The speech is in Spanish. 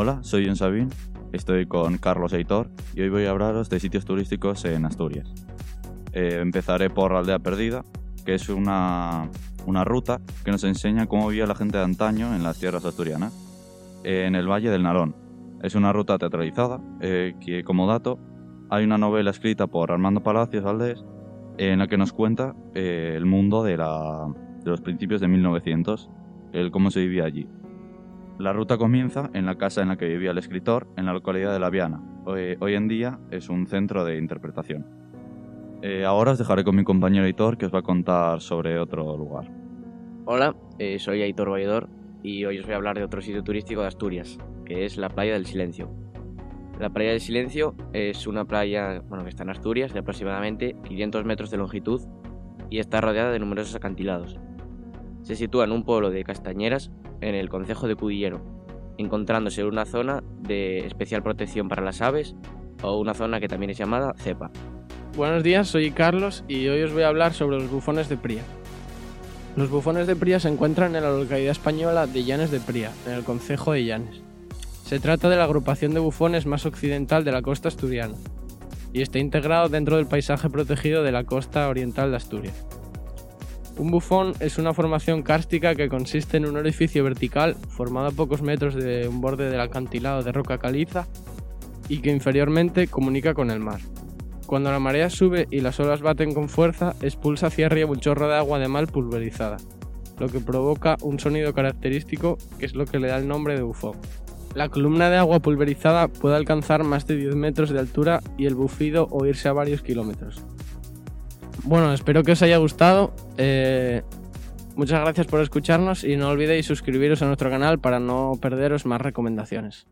Hola, soy John Sabin, estoy con Carlos Eitor y hoy voy a hablaros de sitios turísticos en Asturias. Eh, empezaré por Aldea Perdida, que es una, una ruta que nos enseña cómo vivía la gente de antaño en las tierras asturianas, en el Valle del Narón. Es una ruta teatralizada, eh, que como dato hay una novela escrita por Armando Palacios Valdés en la que nos cuenta eh, el mundo de, la, de los principios de 1900, el cómo se vivía allí. La ruta comienza en la casa en la que vivía el escritor, en la localidad de La Viana. Hoy, en día es un centro de interpretación. Eh, ahora os dejaré con mi compañero Aitor, que os va a contar sobre otro lugar. Hola, eh, soy Aitor Valledor y hoy os voy a hablar de otro sitio turístico de Asturias, que es la Playa del Silencio. La Playa del Silencio es una playa bueno, que está en Asturias de aproximadamente 500 metros de longitud y está rodeada de numerosos acantilados. Se sitúa en un pueblo de Castañeras, en el concejo de Cudillero, encontrándose en una zona de especial protección para las aves o una zona que también es llamada cepa. Buenos días, soy Carlos y hoy os voy a hablar sobre los bufones de Pría. Los bufones de Pría se encuentran en la localidad española de Llanes de Pría, en el concejo de Llanes. Se trata de la agrupación de bufones más occidental de la costa asturiana y está integrado dentro del paisaje protegido de la costa oriental de Asturias. Un bufón es una formación kárstica que consiste en un orificio vertical formado a pocos metros de un borde del acantilado de roca caliza y que inferiormente comunica con el mar. Cuando la marea sube y las olas baten con fuerza, expulsa hacia arriba un chorro de agua de mal pulverizada, lo que provoca un sonido característico que es lo que le da el nombre de bufón. La columna de agua pulverizada puede alcanzar más de 10 metros de altura y el bufido oírse a varios kilómetros. Bueno, espero que os haya gustado. Eh, muchas gracias por escucharnos y no olvidéis suscribiros a nuestro canal para no perderos más recomendaciones.